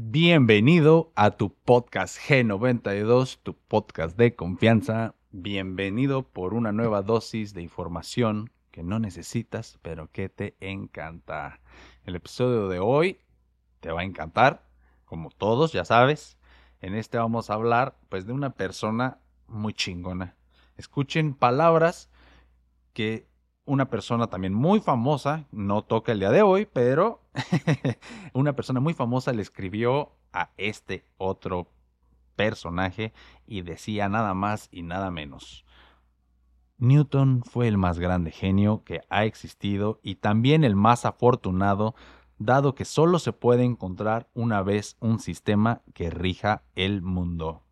Bienvenido a tu podcast G92, tu podcast de confianza. Bienvenido por una nueva dosis de información que no necesitas, pero que te encanta. El episodio de hoy te va a encantar, como todos, ya sabes. En este vamos a hablar pues de una persona muy chingona. Escuchen palabras que una persona también muy famosa, no toca el día de hoy, pero una persona muy famosa le escribió a este otro personaje y decía nada más y nada menos. Newton fue el más grande genio que ha existido y también el más afortunado, dado que solo se puede encontrar una vez un sistema que rija el mundo.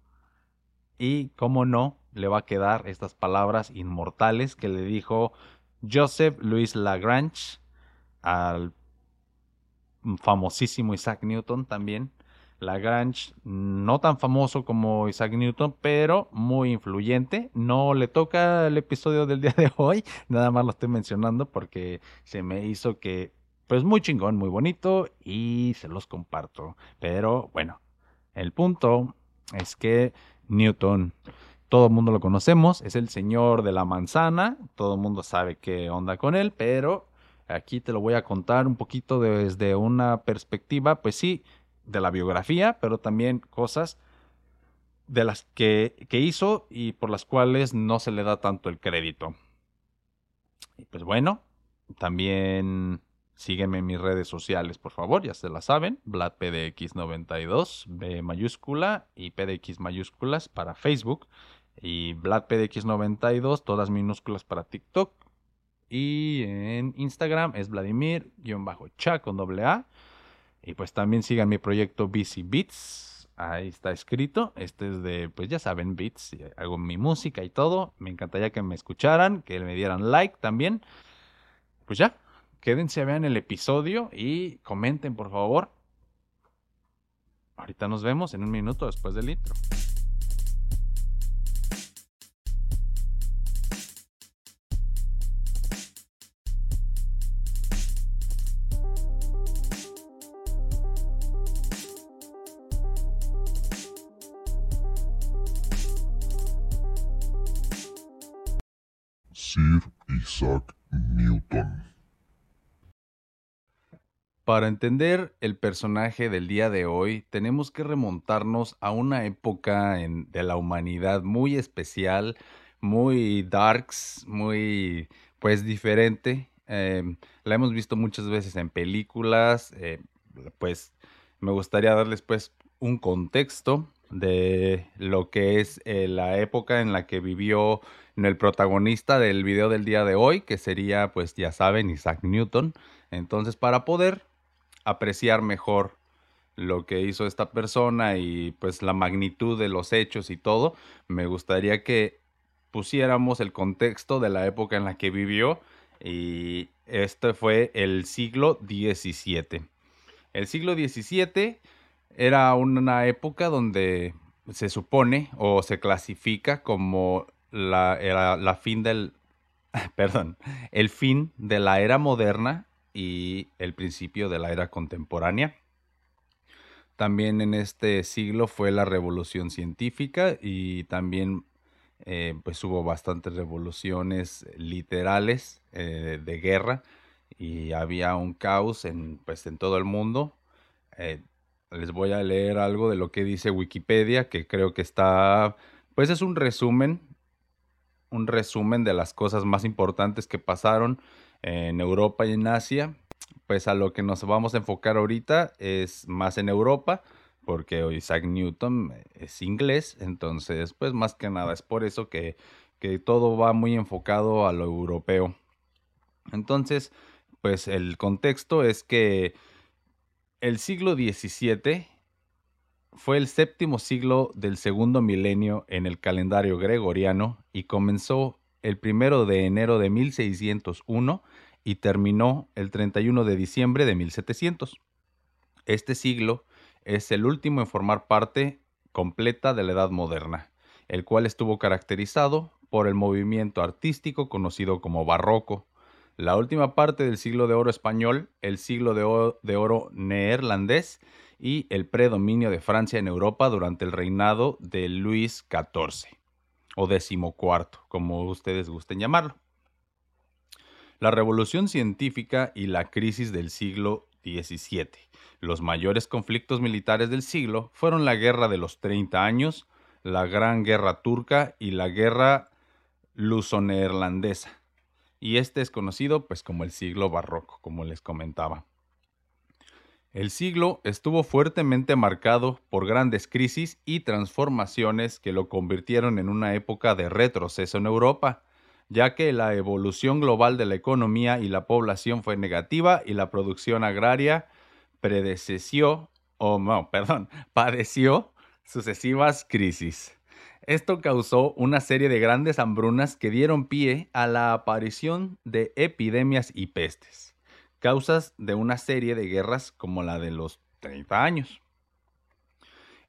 Y, cómo no, le va a quedar estas palabras inmortales que le dijo Joseph Louis Lagrange, al famosísimo Isaac Newton también. Lagrange, no tan famoso como Isaac Newton, pero muy influyente. No le toca el episodio del día de hoy, nada más lo estoy mencionando porque se me hizo que, pues muy chingón, muy bonito y se los comparto. Pero bueno, el punto es que Newton todo el mundo lo conocemos, es el señor de la manzana, todo el mundo sabe qué onda con él, pero aquí te lo voy a contar un poquito desde una perspectiva, pues sí, de la biografía, pero también cosas de las que, que hizo y por las cuales no se le da tanto el crédito. Y pues bueno, también sígueme en mis redes sociales, por favor, ya se la saben, VladPDX92, B mayúscula y PDX mayúsculas para Facebook y VladPDX92, todas minúsculas para TikTok. Y en Instagram es Vladimir-cha con doble A. Y pues también sigan mi proyecto BC Beats. Ahí está escrito. Este es de, pues ya saben, beats. Hago mi música y todo. Me encantaría que me escucharan, que me dieran like también. Pues ya, quédense, vean el episodio y comenten, por favor. Ahorita nos vemos en un minuto después del intro. Para entender el personaje del día de hoy, tenemos que remontarnos a una época de la humanidad muy especial, muy darks, muy pues diferente. Em, la hemos visto muchas veces en películas, eh, pues me gustaría darles pues un contexto de lo que es eh, la época en la que vivió el protagonista del video del día de hoy, que sería pues ya saben Isaac Newton. Entonces para poder apreciar mejor lo que hizo esta persona y pues la magnitud de los hechos y todo, me gustaría que pusiéramos el contexto de la época en la que vivió y este fue el siglo XVII. El siglo XVII era una época donde se supone o se clasifica como la, era la fin del, perdón, el fin de la era moderna y el principio de la era contemporánea. También en este siglo fue la revolución científica y también eh, pues hubo bastantes revoluciones literales eh, de guerra y había un caos en, pues, en todo el mundo. Eh, les voy a leer algo de lo que dice Wikipedia, que creo que está, pues es un resumen, un resumen de las cosas más importantes que pasaron en Europa y en Asia pues a lo que nos vamos a enfocar ahorita es más en Europa, porque Isaac Newton es inglés, entonces pues más que nada es por eso que, que todo va muy enfocado a lo europeo. Entonces, pues el contexto es que el siglo XVII fue el séptimo siglo del segundo milenio en el calendario gregoriano y comenzó el primero de enero de 1601 y terminó el 31 de diciembre de 1700. Este siglo es el último en formar parte completa de la Edad Moderna, el cual estuvo caracterizado por el movimiento artístico conocido como barroco. La última parte del siglo de oro español, el siglo de oro, de oro neerlandés y el predominio de Francia en Europa durante el reinado de Luis XIV o decimocuarto, como ustedes gusten llamarlo. La revolución científica y la crisis del siglo XVII. Los mayores conflictos militares del siglo fueron la Guerra de los 30 años, la Gran Guerra Turca y la Guerra Luso-Neerlandesa. Y este es conocido pues como el siglo barroco, como les comentaba. El siglo estuvo fuertemente marcado por grandes crisis y transformaciones que lo convirtieron en una época de retroceso en Europa, ya que la evolución global de la economía y la población fue negativa y la producción agraria predececió, o no, perdón, padeció sucesivas crisis. Esto causó una serie de grandes hambrunas que dieron pie a la aparición de epidemias y pestes causas de una serie de guerras como la de los 30 años.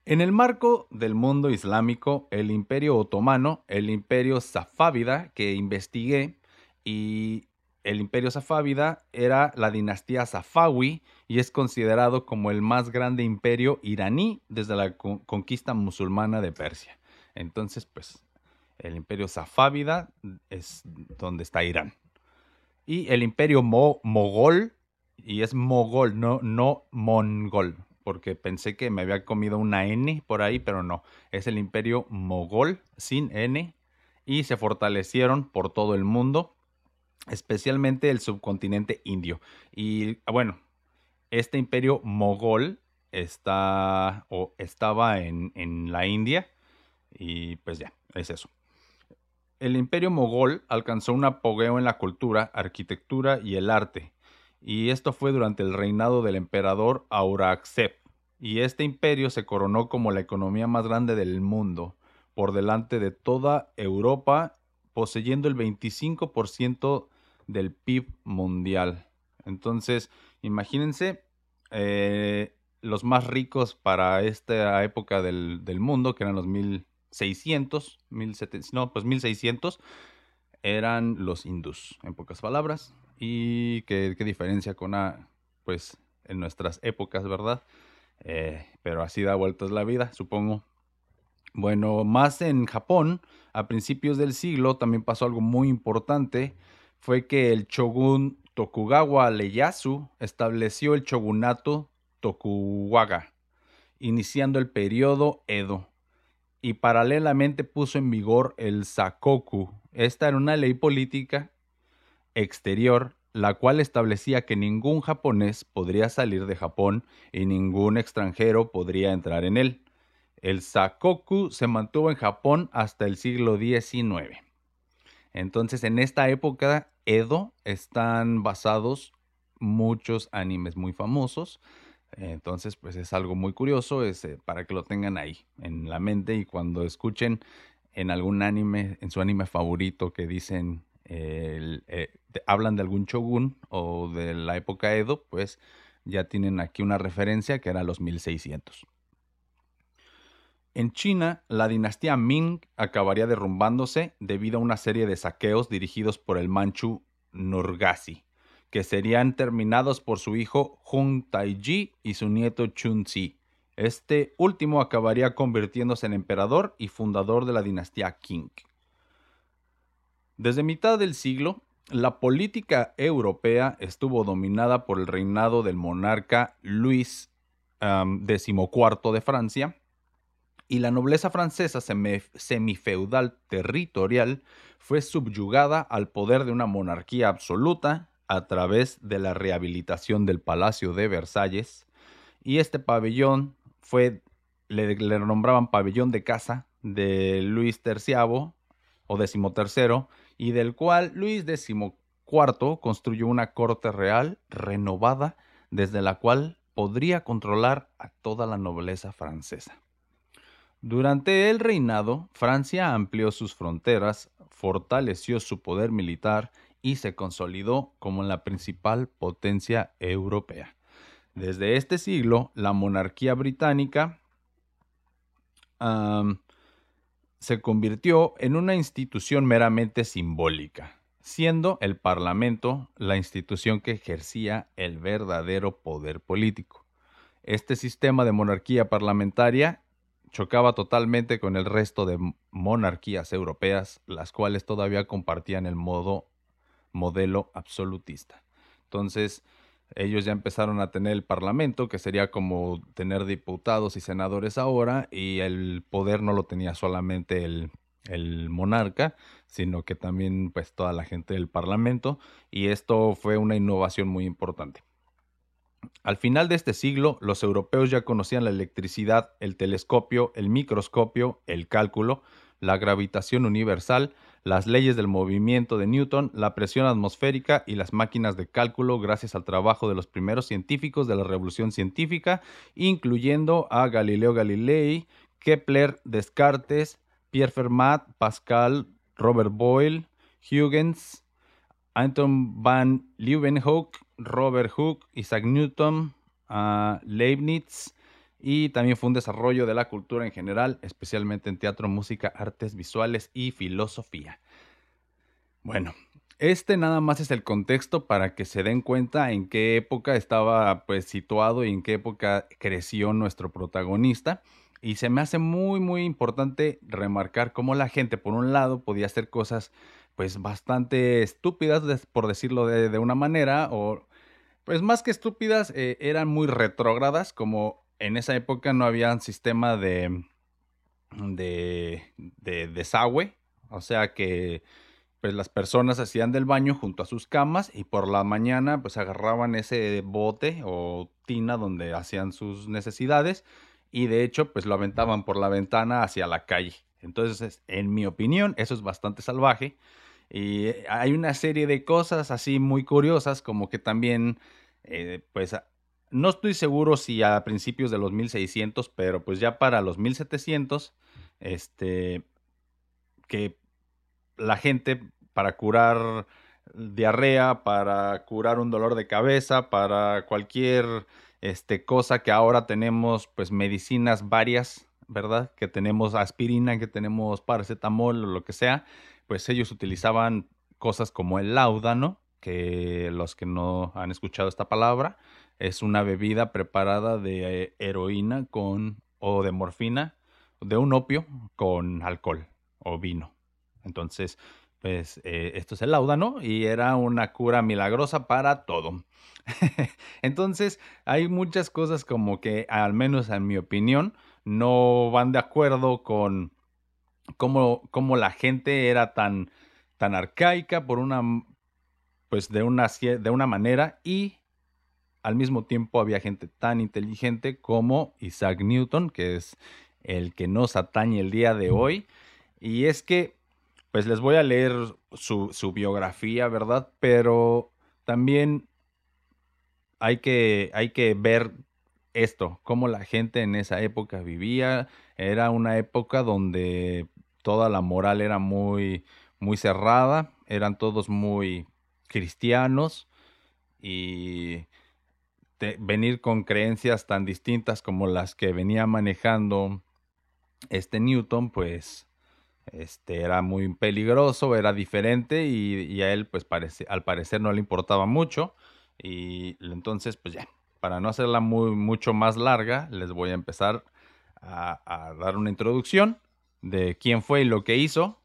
En el marco del mundo islámico, el imperio otomano, el imperio safávida que investigué y el imperio safávida era la dinastía safawi y es considerado como el más grande imperio iraní desde la conquista musulmana de Persia. Entonces, pues, el imperio safávida es donde está Irán y el imperio mogol, y es mogol, no, no mongol, porque pensé que me había comido una N por ahí, pero no, es el imperio mogol sin N, y se fortalecieron por todo el mundo, especialmente el subcontinente indio. Y bueno, este imperio mogol está o estaba en, en la India, y pues ya, es eso. El imperio mogol alcanzó un apogeo en la cultura, arquitectura y el arte, y esto fue durante el reinado del emperador Aurangzeb, y este imperio se coronó como la economía más grande del mundo, por delante de toda Europa, poseyendo el 25% del PIB mundial. Entonces, imagínense eh, los más ricos para esta época del, del mundo, que eran los mil 600, 1700, no, pues 1600 eran los hindús, en pocas palabras. Y qué, diferencia con, pues, en nuestras épocas, ¿verdad? Eh, pero así da vueltas la vida, supongo. Bueno, más en Japón, a principios del siglo, también pasó algo muy importante. Fue que el shogun Tokugawa Ieyasu estableció el shogunato Tokugawa, iniciando el periodo Edo y paralelamente puso en vigor el Sakoku. Esta era una ley política exterior la cual establecía que ningún japonés podría salir de Japón y ningún extranjero podría entrar en él. El Sakoku se mantuvo en Japón hasta el siglo XIX. Entonces, en esta época, Edo, están basados muchos animes muy famosos. Entonces, pues es algo muy curioso, es, eh, para que lo tengan ahí en la mente y cuando escuchen en algún anime, en su anime favorito que dicen, eh, hablan de algún shogun o de la época Edo, pues ya tienen aquí una referencia que era los 1600. En China, la dinastía Ming acabaría derrumbándose debido a una serie de saqueos dirigidos por el manchu Nurgasi que serían terminados por su hijo Hung Taiji y su nieto Chun Zi. Este último acabaría convirtiéndose en emperador y fundador de la dinastía Qing. Desde mitad del siglo, la política europea estuvo dominada por el reinado del monarca Luis XIV de Francia, y la nobleza francesa semifeudal territorial fue subyugada al poder de una monarquía absoluta a través de la rehabilitación del Palacio de Versalles y este pabellón fue, le, nombraban pabellón de casa de Luis XIII o XIII y del cual Luis XIV construyó una corte real renovada desde la cual podría controlar a toda la nobleza francesa. Durante el reinado, Francia amplió sus fronteras, fortaleció su poder militar y se consolidó como la principal potencia europea. Desde este siglo, la monarquía británica se convirtió en una institución meramente simbólica, siendo el Parlamento la institución que ejercía el verdadero poder político. Este sistema de monarquía parlamentaria chocaba totalmente con el resto de monarquías europeas, las cuales todavía compartían el modo modelo absolutista. Entonces, ellos ya empezaron a tener el parlamento, que sería como tener diputados y senadores ahora, y el poder no lo tenía solamente el, monarca, sino que también pues toda la gente del parlamento, y esto fue una innovación muy importante. Al final de este siglo, los europeos ya conocían la electricidad, el telescopio, el microscopio, el cálculo, la gravitación universal, las leyes del movimiento de Newton, la presión atmosférica y las máquinas de cálculo gracias al trabajo de los primeros científicos de la revolución científica, incluyendo a Galileo Galilei, Kepler, Descartes, Pierre Fermat, Pascal, Robert Boyle, Huygens, Anton van Leeuwenhoek, Robert Hooke, Isaac Newton, uh, Leibniz, y también fue un desarrollo de la cultura en general, especialmente en teatro, música, artes visuales y filosofía. Bueno, este nada más es el contexto para que se den cuenta en qué época estaba pues situado y en qué época creció nuestro protagonista. Y se me hace muy muy importante remarcar cómo la gente por un lado podía hacer cosas pues bastante estúpidas por decirlo de, una manera o pues más que estúpidas eh, eran muy retrógradas como en esa época no había sistema de, de, de desagüe, o sea que pues las personas hacían del baño junto a sus camas y por la mañana pues agarraban ese bote o tina donde hacían sus necesidades y de hecho pues lo aventaban por la ventana hacia la calle. Entonces, en mi opinión, eso es bastante salvaje y hay una serie de cosas así muy curiosas como que también eh, pues no estoy seguro si a principios de los 1600, pero pues ya para los 1700, este, que la gente para curar diarrea, para curar un dolor de cabeza, para cualquier este, cosa que ahora tenemos, pues medicinas varias, ¿verdad? Que tenemos aspirina, que tenemos paracetamol o lo que sea, pues ellos utilizaban cosas como el láudano, que los que no han escuchado esta palabra, es una bebida preparada de heroína con o de morfina, de un opio con alcohol o vino. Entonces, pues eh, esto es el láudano y era una cura milagrosa para todo. Entonces, hay muchas cosas como que, al menos en mi opinión, no van de acuerdo con cómo, cómo la gente era tan, tan arcaica por una, pues de una, de una manera y al mismo tiempo había gente tan inteligente como Isaac Newton, que es el que nos atañe el día de hoy. Y es que, pues les voy a leer su, biografía, ¿verdad? Pero también hay que, hay que ver esto, cómo la gente en esa época vivía. Era una época donde toda la moral era muy, muy cerrada, eran todos muy cristianos y venir con creencias tan distintas como las que venía manejando este Newton, pues este era muy peligroso, era diferente y, a él pues al parecer no le importaba mucho y entonces pues ya, para no hacerla muy, mucho más larga, les voy a empezar a dar una introducción de quién fue y lo que hizo.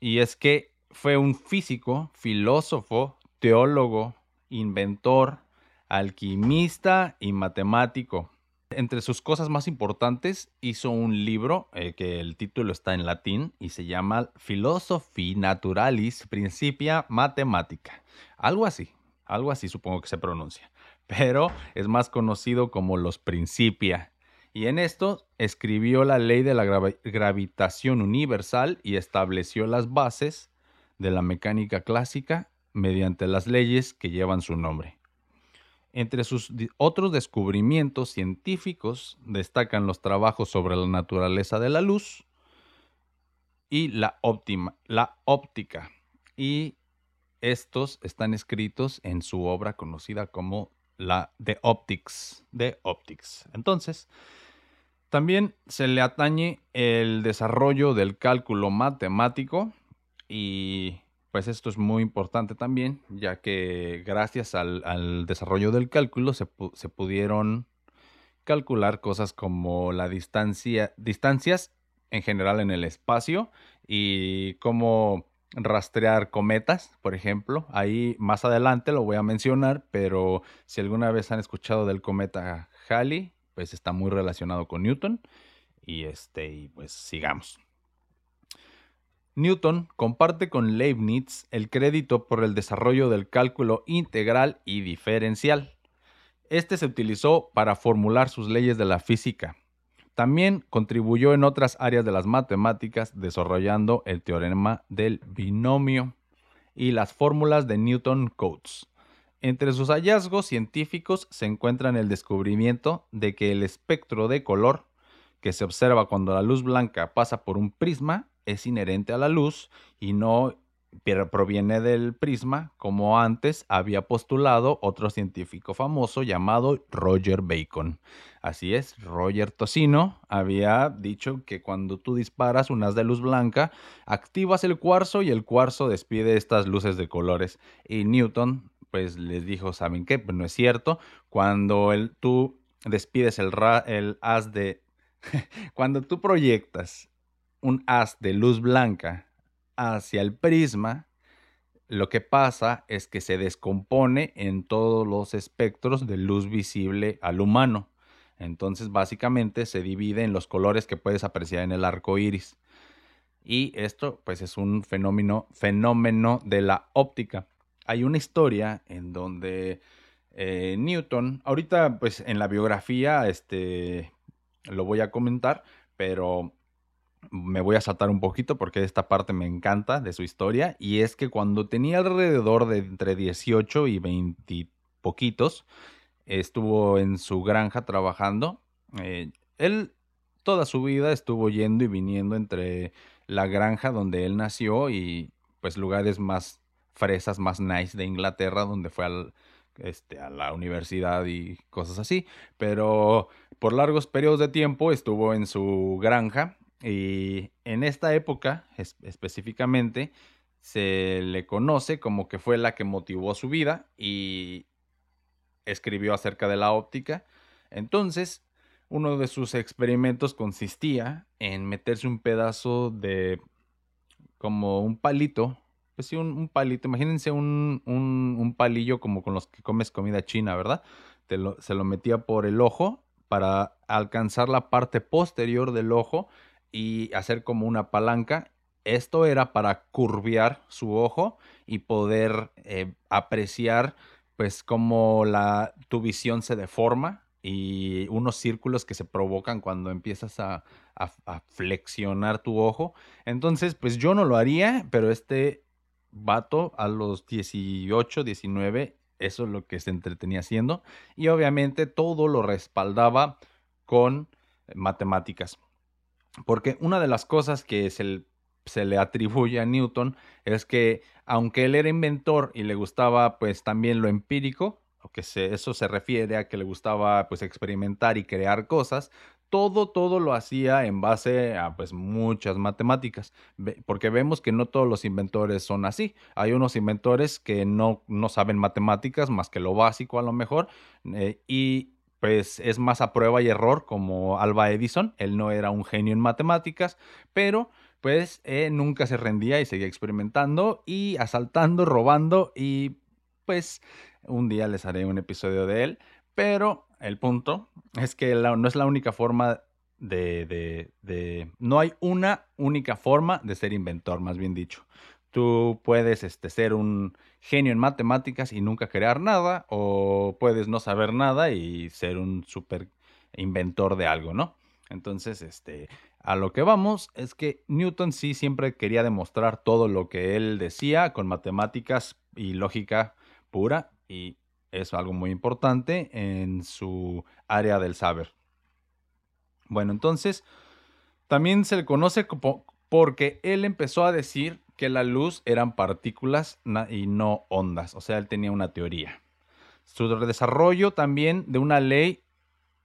Y es que fue un físico, filósofo, teólogo, inventor, alquimista y matemático. Entre sus cosas más importantes hizo un libro eh, que el título está en latín y se llama Philosophi Naturalis Principia Mathematica. Algo así, algo así supongo que se pronuncia, pero es más conocido como los Principia. Y en esto escribió la ley de la gravitación universal y estableció las bases de la mecánica clásica mediante las leyes que llevan su nombre. Entre sus otros descubrimientos científicos destacan los trabajos sobre la naturaleza de la luz y la, óptica. Y estos están escritos en su obra conocida como la The Optics. The Optics. Entonces, también se le atañe el desarrollo del cálculo matemático y pues esto es muy importante también, ya que gracias al, desarrollo del cálculo se, pudieron calcular cosas como la distancia, distancias en general en el espacio y cómo rastrear cometas, por ejemplo. Ahí más adelante lo voy a mencionar, pero si alguna vez han escuchado del cometa Halley, pues está muy relacionado con Newton. Y este, y pues sigamos. Newton comparte con Leibniz el crédito por el desarrollo del cálculo integral y diferencial. Este se utilizó para formular sus leyes de la física. También contribuyó en otras áreas de las matemáticas desarrollando el teorema del binomio y las fórmulas de Newton-Cotes. Entre sus hallazgos científicos se encuentran el descubrimiento de que el espectro de color que se observa cuando la luz blanca pasa por un prisma es inherente a la luz y no proviene del prisma, como antes había postulado otro científico famoso llamado Roger Bacon. Así es, Roger Tocino había dicho que cuando tú disparas un haz de luz blanca, activas el cuarzo y el cuarzo despide estas luces de colores. Y Newton, pues les dijo, ¿saben qué? Pues no es cierto. Cuando el, tú despides el, el haz de... cuando tú proyectas un haz de luz blanca hacia el prisma, lo que pasa es que se descompone en todos los espectros de luz visible al humano. Entonces, básicamente se divide en los colores que puedes apreciar en el arco iris. Y esto, pues, es un fenómeno, fenómeno de la óptica. Hay una historia en donde eh, Newton, ahorita, pues, en la biografía, este, lo voy a comentar, pero me voy a saltar un poquito porque esta parte me encanta de su historia y es que cuando tenía alrededor de entre 18 y 20 poquitos, estuvo en su granja trabajando. Eh, él toda su vida estuvo yendo y viniendo entre la granja donde él nació y pues lugares más fresas, más nice de Inglaterra, donde fue al, este, a la universidad y cosas así. Pero por largos periodos de tiempo estuvo en su granja y en esta época específicamente se le conoce como que fue la que motivó su vida y escribió acerca de la óptica. Entonces, uno de sus experimentos consistía en meterse un pedazo de como un palito, pues sí, un, palito, imagínense un, un, palillo como con los que comes comida china, ¿verdad? se lo metía por el ojo para alcanzar la parte posterior del ojo y hacer como una palanca. Esto era para curviar su ojo y poder eh, apreciar pues cómo la, tu visión se deforma y unos círculos que se provocan cuando empiezas a, a, flexionar tu ojo. Entonces, pues yo no lo haría, pero este vato a los 18, 19, eso es lo que se entretenía haciendo. Y obviamente todo lo respaldaba con matemáticas. Porque una de las cosas que se, le atribuye a Newton es que aunque él era inventor y le gustaba pues también lo empírico, que eso se refiere a que le gustaba pues experimentar y crear cosas, todo, todo lo hacía en base a pues muchas matemáticas, porque vemos que no todos los inventores son así. Hay unos inventores que no, no saben matemáticas más que lo básico a lo mejor, eh, y pues es más a prueba y error como Alba Edison. Él no era un genio en matemáticas, pero pues eh, nunca se rendía y seguía experimentando y asaltando, robando y pues un día les haré un episodio de él. Pero el punto es que no es la única forma de, de, de... No hay una única forma de ser inventor, más bien dicho. Tú puedes este, ser un genio en matemáticas y nunca crear nada, o puedes no saber nada y ser un super inventor de algo, ¿no? Entonces, este, a lo que vamos es que Newton sí siempre quería demostrar todo lo que él decía con matemáticas y lógica pura, y es algo muy importante en su área del saber. Bueno, entonces, también se le conoce como porque él empezó a decir que la luz eran partículas y no ondas, o sea, él tenía una teoría. Su desarrollo también de una ley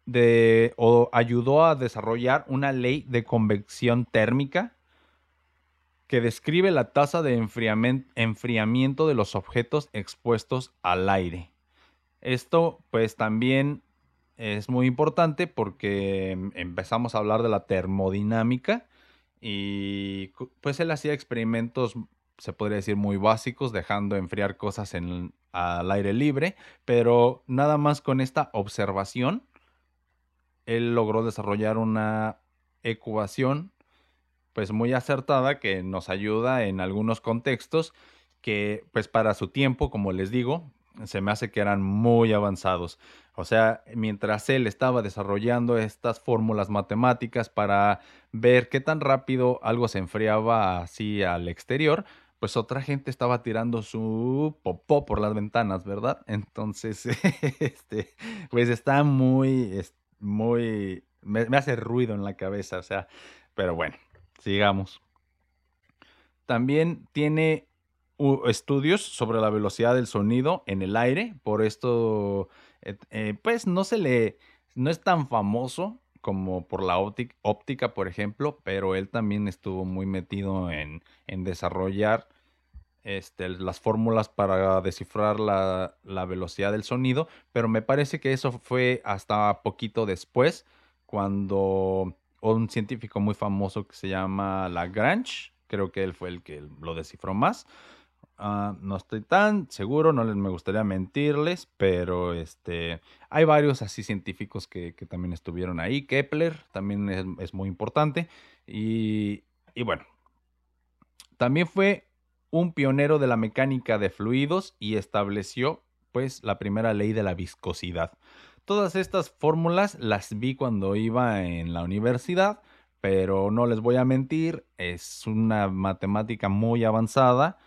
de, o ayudó a desarrollar una ley de convección térmica que describe la tasa de enfriamiento de los objetos expuestos al aire. Esto pues también es muy importante porque em, empezamos a hablar de la termodinámica y pues él hacía experimentos, se podría decir, muy básicos, dejando enfriar cosas en, al aire libre, pero nada más con esta observación, él logró desarrollar una ecuación pues muy acertada que nos ayuda en algunos contextos que pues para su tiempo, como les digo, se me hace que eran muy avanzados. O sea, mientras él estaba desarrollando estas fórmulas matemáticas para ver qué tan rápido algo se enfriaba así al exterior, pues otra gente estaba tirando su popó por las ventanas, ¿verdad? Entonces, este, pues está muy, muy, me, me hace ruido en la cabeza, o sea, pero bueno, sigamos. También tiene estudios sobre la velocidad del sonido en el aire, por esto, eh, pues no se le, no es tan famoso como por la óptica, por ejemplo, pero él también estuvo muy metido en, en desarrollar este, las fórmulas para descifrar la, la, velocidad del sonido, pero me parece que eso fue hasta poquito después, cuando un científico muy famoso que se llama Lagrange, creo que él fue el que lo descifró más, Ah, no estoy tan seguro, no les me gustaría mentirles, pero este, hay varios así científicos que, también estuvieron ahí. Kepler también es, muy importante. Y, y, bueno, también fue un pionero de la mecánica de fluidos y estableció pues la primera ley de la viscosidad. Todas estas fórmulas las vi cuando iba en la universidad, pero no les voy a mentir, es una matemática muy avanzada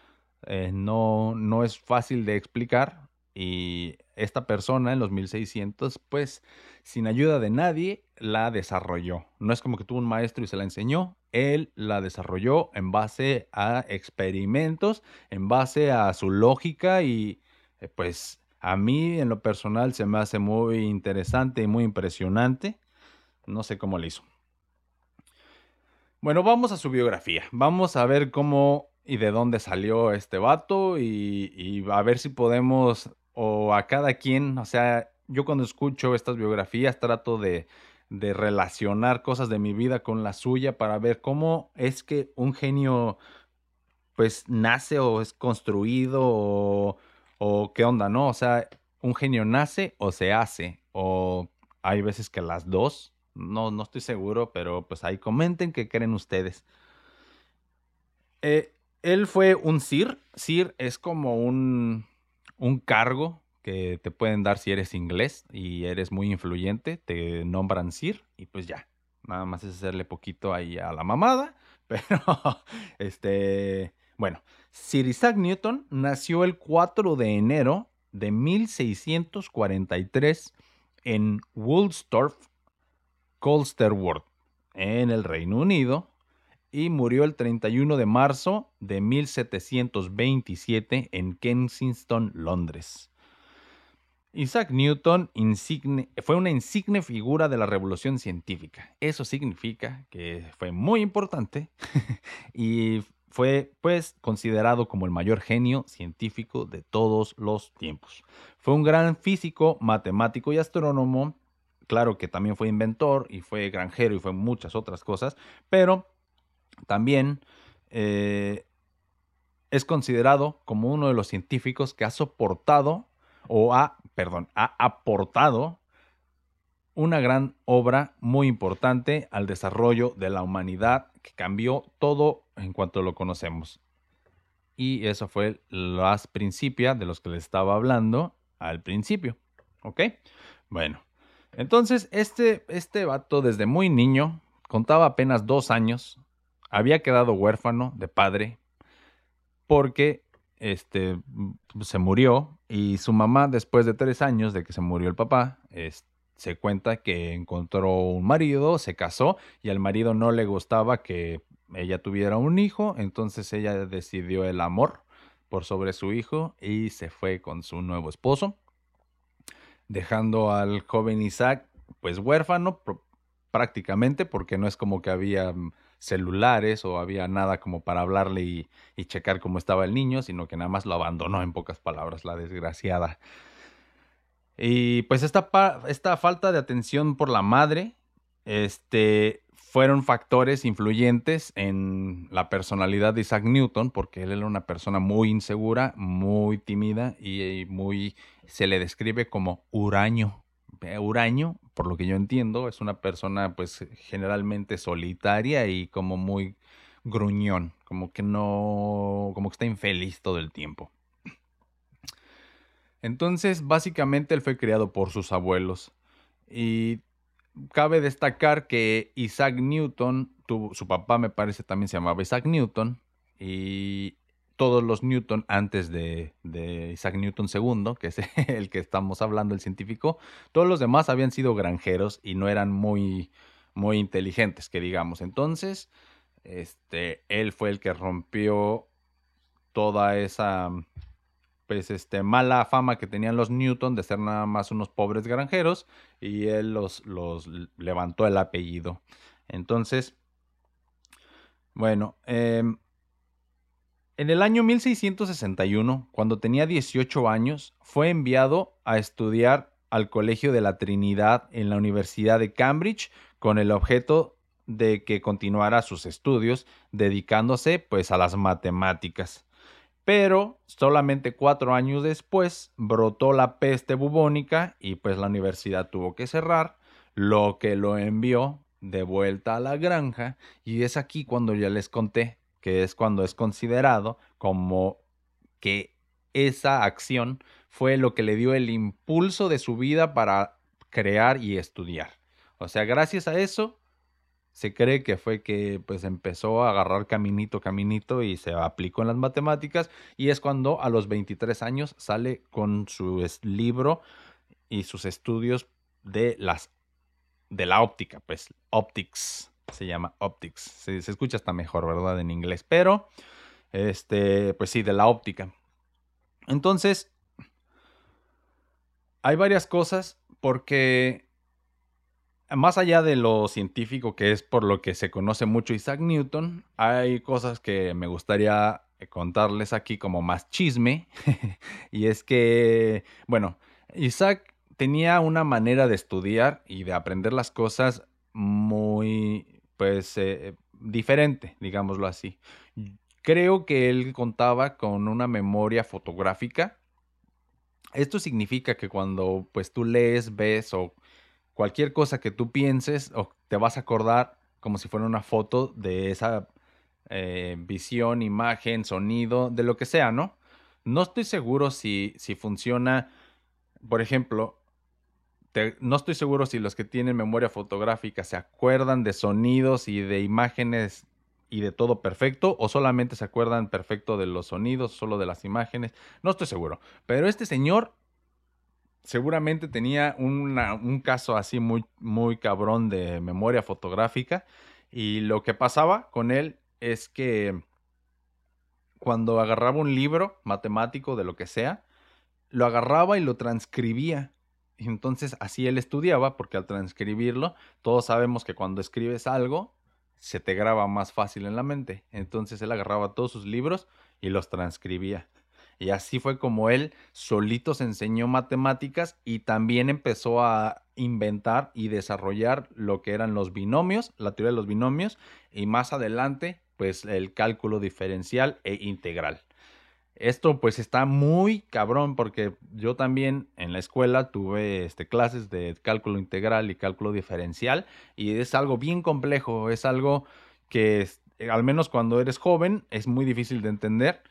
eh, no, no es fácil de explicar y esta persona en los 1600, pues sin ayuda de nadie, la desarrolló. No es como que tuvo un maestro y se la enseñó, él la desarrolló en base a experimentos, en base a su lógica y eh, pues a mí en lo personal se me hace muy interesante y muy impresionante. No sé cómo lo hizo. Bueno, vamos a su biografía. Vamos a ver cómo y de dónde salió este vato y, a ver si podemos, o a cada quien, o sea, yo cuando escucho estas biografías trato de, de relacionar cosas de mi vida con la suya para ver cómo es que un genio pues nace o es construido o, o qué onda, ¿no? O sea, un genio nace o se hace o hay veces que las dos, no, no estoy seguro, pero pues ahí comenten qué creen ustedes. Eh, él fue un Sir. Sir es como un, un cargo que te pueden dar si eres inglés y eres muy influyente. Te nombran Sir y pues ya. Nada más es hacerle poquito ahí a la mamada. Pero, este, bueno, Sir Isaac Newton nació el 4 de enero de 1643 en Woolstorf, Colsterworth, en el Reino Unido, y murió el 31 de marzo de 1727 en Kensington, Londres. Isaac Newton fue una insigne figura de la revolución científica. Eso significa que fue muy importante y fue pues considerado como el mayor genio científico de todos los tiempos. Fue un gran físico, matemático y astrónomo. Claro que también fue inventor y fue granjero y fue muchas otras cosas, pero también eh, es considerado como uno de los científicos que ha soportado o ha, perdón, ha aportado una gran obra muy importante al desarrollo de la humanidad que cambió todo en cuanto lo conocemos. Y eso fue las principias de los que les estaba hablando al principio. ¿Ok? Bueno, entonces este, este vato desde muy niño, contaba apenas dos años, había quedado huérfano de padre porque este, se murió y su mamá, después de tres años de que se murió el papá, se cuenta que encontró un marido, se casó y al marido no le gustaba que ella tuviera un hijo, entonces ella decidió el amor por sobre su hijo y se fue con su nuevo esposo, dejando al joven Isaac pues huérfano prácticamente porque no es como que había celulares o había nada como para hablarle y, checar cómo estaba el niño, sino que nada más lo abandonó en pocas palabras, la desgraciada. Y pues esta, esta falta de atención por la madre, este, fueron factores influyentes en la personalidad de Isaac Newton, porque él era una persona muy insegura, muy tímida y muy se le describe como huraño. Huraño, por lo que yo entiendo, es una persona pues generalmente solitaria y como muy gruñón, como que no, como que está infeliz todo el tiempo. Entonces, básicamente él fue criado por sus abuelos y cabe destacar que Isaac Newton, tuvo, su papá me parece también se llamaba Isaac Newton, y todos los Newton antes de, Isaac Newton II, que es el que estamos hablando, el científico, todos los demás habían sido granjeros y no eran muy, muy inteligentes, que digamos. Entonces, este, él fue el que rompió toda esa pues este mala fama que tenían los Newton de ser nada más unos pobres granjeros y él los, los levantó el apellido. Entonces, bueno, em, en el año 1661, cuando tenía 18 años, fue enviado a estudiar al Colegio de la Trinidad en la Universidad de Cambridge con el objeto de que continuara sus estudios dedicándose pues a las matemáticas. Pero solamente cuatro años después brotó la peste bubónica y pues la universidad tuvo que cerrar, lo que lo envió de vuelta a la granja y es aquí cuando ya les conté que es cuando es considerado como que esa acción fue lo que le dio el impulso de su vida para crear y estudiar. O sea, gracias a eso se cree que fue que pues empezó a agarrar caminito, caminito y se aplicó en las matemáticas y es cuando a los 23 años sale con su libro y sus estudios de las de la óptica, pues optics, se llama optics. Se, se escucha hasta mejor, ¿verdad? En inglés, pero este, pues sí, de la óptica. Entonces, hay varias cosas porque más allá de lo científico, que es por lo que se conoce mucho Isaac Newton, hay cosas que me gustaría contarles aquí como más chisme. y es que, bueno, Isaac tenía una manera de estudiar y de aprender las cosas muy, pues, eh, diferente, digámoslo así. Creo que él contaba con una memoria fotográfica. Esto significa que cuando pues tú lees, ves o cualquier cosa que tú pienses o te vas a acordar como si fuera una foto de esa eh, visión, imagen, sonido, de lo que sea, ¿no? No estoy seguro si, si funciona, por ejemplo, no estoy seguro si los que tienen memoria fotográfica se acuerdan de sonidos y de imágenes y de todo perfecto o solamente se acuerdan perfecto de los sonidos, solo de las imágenes. No estoy seguro. Pero este señor seguramente tenía un caso así muy, muy cabrón de memoria fotográfica. Y lo que pasaba con él es que cuando agarraba un libro matemático de lo que sea, lo agarraba y lo transcribía. Entonces así él estudiaba, porque al transcribirlo, todos sabemos que cuando escribes algo, se te graba más fácil en la mente. Entonces él agarraba todos sus libros y los transcribía. Y así fue como él solito se enseñó matemáticas y también empezó a inventar y desarrollar lo que eran los binomios, la teoría de los binomios, y más adelante, pues el cálculo diferencial e integral. Esto pues está muy cabrón porque yo también en la escuela tuve este, clases de cálculo integral y cálculo diferencial y es algo bien complejo, es algo que al menos cuando eres joven es muy difícil de entender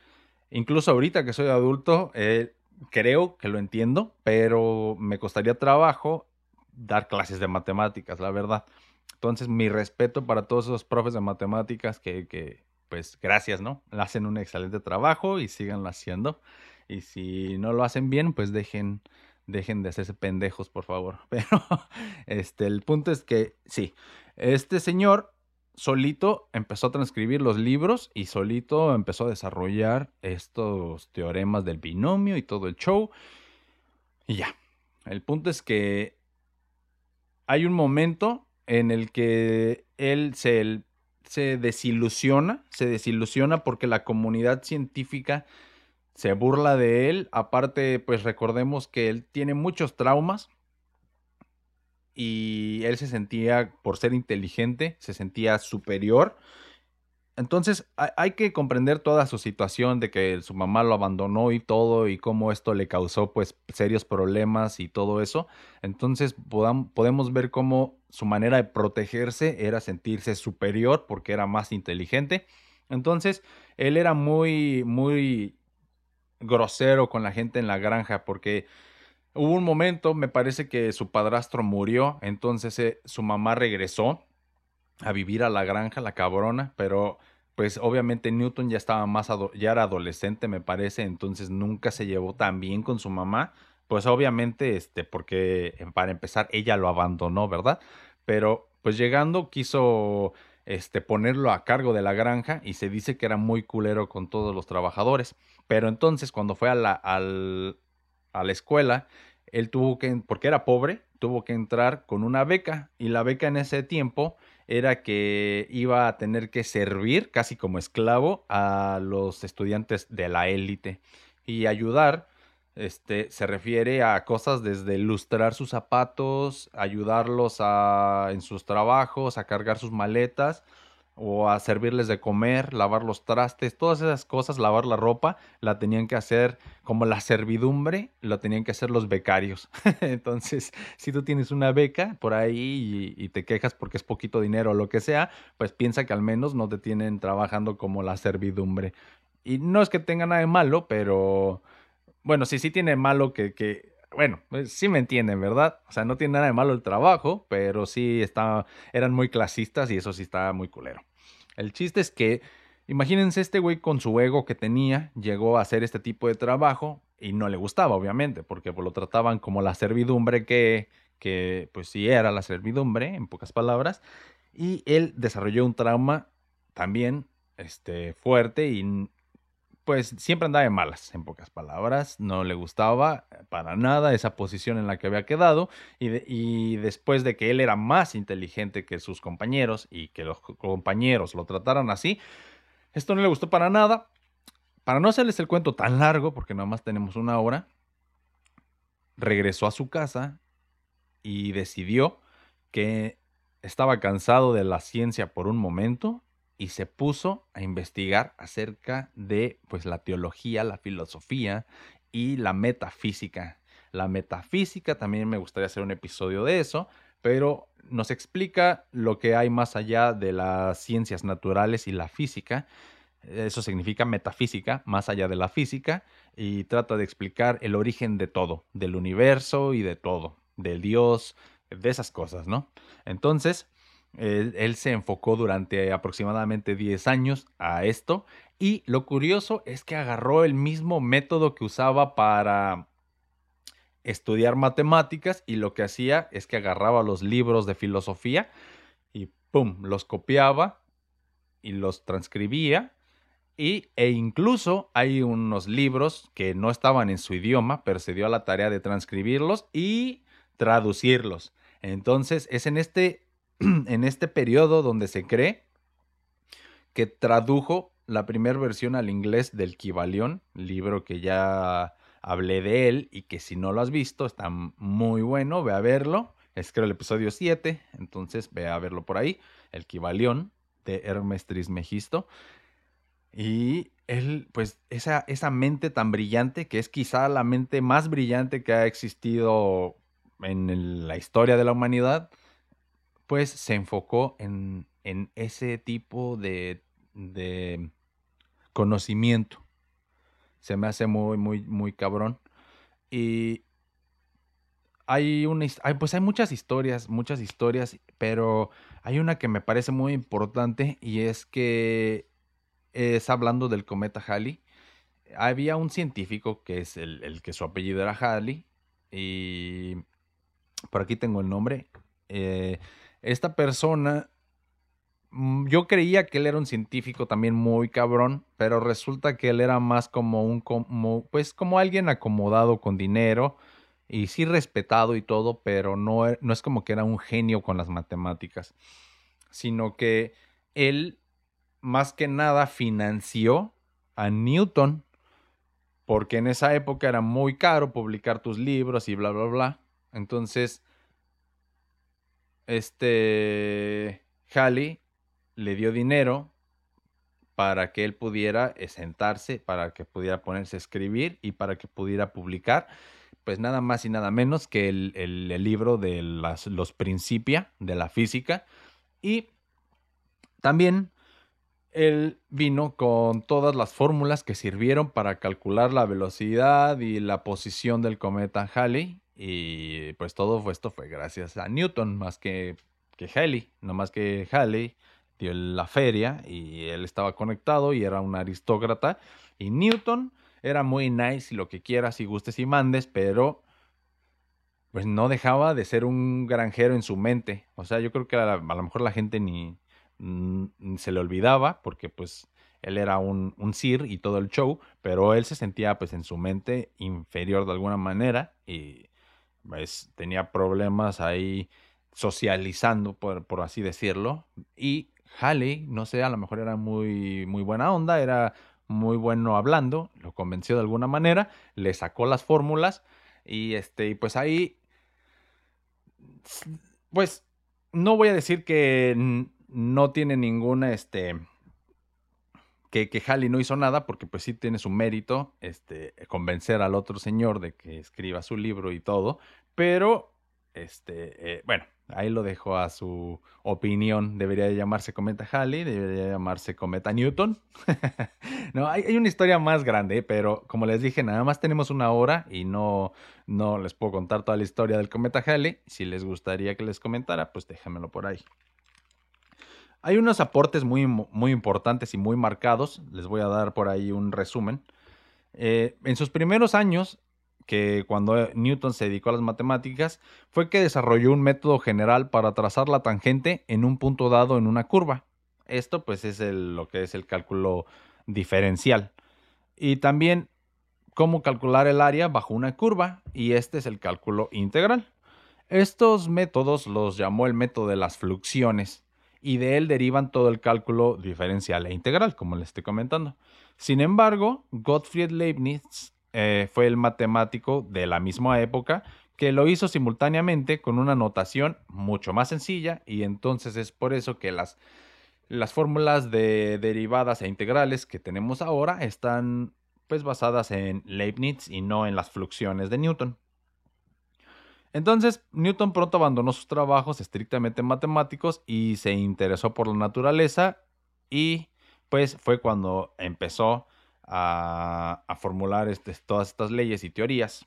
Incluso ahorita que soy adulto, eh, creo que lo entiendo, pero me costaría trabajo dar clases de matemáticas, la verdad. Entonces, mi respeto para todos esos profes de matemáticas que pues, gracias, ¿no? Hacen un excelente trabajo y sigan haciendo. Y si no lo hacen bien, pues dejen, dejen de hacerse pendejos, por favor. Pero, este, el punto es que, sí, este señor solito empezó a transcribir los libros y solito empezó a desarrollar estos teoremas del binomio y todo el show. Y ya. El punto es que hay un momento en el que él se, se desilusiona, se desilusiona porque la comunidad científica se burla de él. Aparte, pues recordemos que él tiene muchos traumas y él se sentía, por ser inteligente, se sentía superior. Entonces hay que comprender toda su situación de que su mamá lo abandonó y todo y cómo esto le causó pues serios problemas y todo eso. Entonces podemos ver cómo su manera de protegerse era sentirse superior porque era más inteligente. Entonces él era muy, muy grosero con la gente en la granja porque hubo un momento, me parece que su padrastro murió, entonces eh, su mamá regresó a vivir a la granja, la cabrona, pero pues obviamente Newton ya estaba más, ya era adolescente, me parece, entonces nunca se llevó tan bien con su mamá, pues obviamente, este, porque para empezar ella lo abandonó, ¿verdad? Pero pues llegando quiso este, ponerlo a cargo de la granja y se dice que era muy culero con todos los trabajadores. Pero entonces cuando fue a la, al, a la escuela, él tuvo que, porque era pobre, tuvo que entrar con una beca y la beca en ese tiempo era que iba a tener que servir casi como esclavo a los estudiantes de la élite. Y ayudar este, se refiere a cosas desde ilustrar sus zapatos, ayudarlos a, en sus trabajos, a cargar sus maletas o a servirles de comer, lavar los trastes, todas esas cosas, lavar la ropa, la tenían que hacer como la servidumbre, lo tenían que hacer los becarios. Entonces, si tú tienes una beca por ahí y, te quejas porque es poquito dinero o lo que sea, pues piensa que al menos no te tienen trabajando como la servidumbre. Y no es que tenga nada de malo, pero bueno, sí, sí tiene malo que, que bueno, pues sí me entienden, ¿verdad? O sea, no tiene nada de malo el trabajo, pero sí está, eran muy clasistas y eso sí estaba muy culero. El chiste es que, imagínense este güey con su ego que tenía, llegó a hacer este tipo de trabajo y no le gustaba, obviamente, porque pues, lo trataban como la servidumbre que, que, pues sí era la servidumbre, en pocas palabras, y él desarrolló un trauma también este, fuerte y pues siempre andaba de malas, en pocas palabras, no le gustaba para nada esa posición en la que había quedado y, después de que él era más inteligente que sus compañeros y que los compañeros lo trataran así, esto no le gustó para nada. Para no hacerles el cuento tan largo, porque nada más tenemos una hora, regresó a su casa y decidió que estaba cansado de la ciencia por un momento y se puso a investigar acerca de pues la teología, la filosofía y la metafísica. La metafísica también me gustaría hacer un episodio de eso, pero nos explica lo que hay más allá de las ciencias naturales y la física. Eso significa metafísica, más allá de la física, y trata de explicar el origen de todo, del universo y de todo, del Dios, de esas cosas, ¿no? Entonces, él, se enfocó durante aproximadamente 10 años a esto y lo curioso es que agarró el mismo método que usaba para estudiar matemáticas y lo que hacía es que agarraba los libros de filosofía y pum, los copiaba y los transcribía y, e incluso hay unos libros que no estaban en su idioma, pero se dio a la tarea de transcribirlos y traducirlos. Entonces es en este en este periodo donde se cree que tradujo la primera versión al inglés del Kibalión, libro que ya hablé de él y que si no lo has visto está muy bueno, ve a verlo. Es creo el episodio 7, entonces ve a verlo por ahí, el Kibalión de Hermes Trismegisto. Y él, pues, esa, esa mente tan brillante, que es quizá la mente más brillante que ha existido en la historia de la humanidad, pues se enfocó en, ese tipo de, conocimiento. Se me hace muy, muy, muy cabrón. Y hay una, pues hay muchas historias, muchas historias, pero hay una que me parece muy importante y es que es hablando del cometa Halley. Había un científico que es el, el que su apellido era Halley y por aquí tengo el nombre. Eh, esta persona, mm, yo creía que él era un científico también muy cabrón, pero resulta que él era más como un, como, pues como alguien acomodado con dinero y sí respetado y todo, pero no, e, no es como que era un genio con las matemáticas, sino que él más que nada financió a Newton porque en esa época era muy caro publicar tus libros y bla, bla, bla. Entonces, este Halley le dio dinero para que él pudiera sentarse, para que pudiera ponerse a escribir y para que pudiera publicar, pues nada más y nada menos que el, libro de las, los Principia de la física. Y también él vino con todas las fórmulas que sirvieron para calcular la velocidad y la posición del cometa Halley. Y pues todo esto fue gracias a Newton, más que, que Halley, no más que Halley dio la feria y él estaba conectado y era un aristócrata. Y Newton era muy nice y lo que quieras y gustes y mandes, pero pues no dejaba de ser un granjero en su mente. O sea, yo creo que a, lo mejor la gente ni se le olvidaba porque pues él era un, un sir y todo el show, pero él se sentía pues en su mente inferior de alguna manera y tenía problemas ahí socializando, por, por así decirlo, y Halley, no sé, a lo mejor era muy, muy buena onda, era muy bueno hablando, lo convenció de alguna manera, le sacó las fórmulas y este, y pues ahí, pues no voy a decir que no tiene ninguna, este, que, Halley no hizo nada, porque pues sí tiene su mérito, este, convencer al otro señor de que escriba su libro y todo, pero, este, eh, bueno, Ahí lo dejo a su opinión. Debería llamarse Cometa Halley, debería llamarse Cometa Newton. no, hay, una historia más grande, pero como les dije, nada más tenemos una hora y no, no les puedo contar toda la historia del Cometa Halley. Si les gustaría que les comentara, pues déjenmelo por ahí. Hay unos aportes muy, muy importantes y muy marcados. Les voy a dar por ahí un resumen. Eh, en sus primeros años, que cuando Newton se dedicó a las matemáticas fue que desarrolló un método general para trazar la tangente en un punto dado en una curva. Esto pues es lo que es el cálculo diferencial. Y también cómo calcular el área bajo una curva y este es el cálculo integral. Estos métodos los llamó el método de las fluxiones y de él derivan todo el cálculo diferencial e integral, como les estoy comentando. Sin embargo, Gottfried Leibniz eh, fue el matemático de la misma época que lo hizo simultáneamente con una notación mucho más sencilla y entonces es por eso que las, las fórmulas de derivadas e integrales que tenemos ahora están pues basadas en Leibniz y no en las fluxiones de Newton. Entonces, Newton pronto abandonó sus trabajos estrictamente matemáticos y se interesó por la naturaleza y pues fue cuando empezó a, formular este, todas estas leyes y teorías,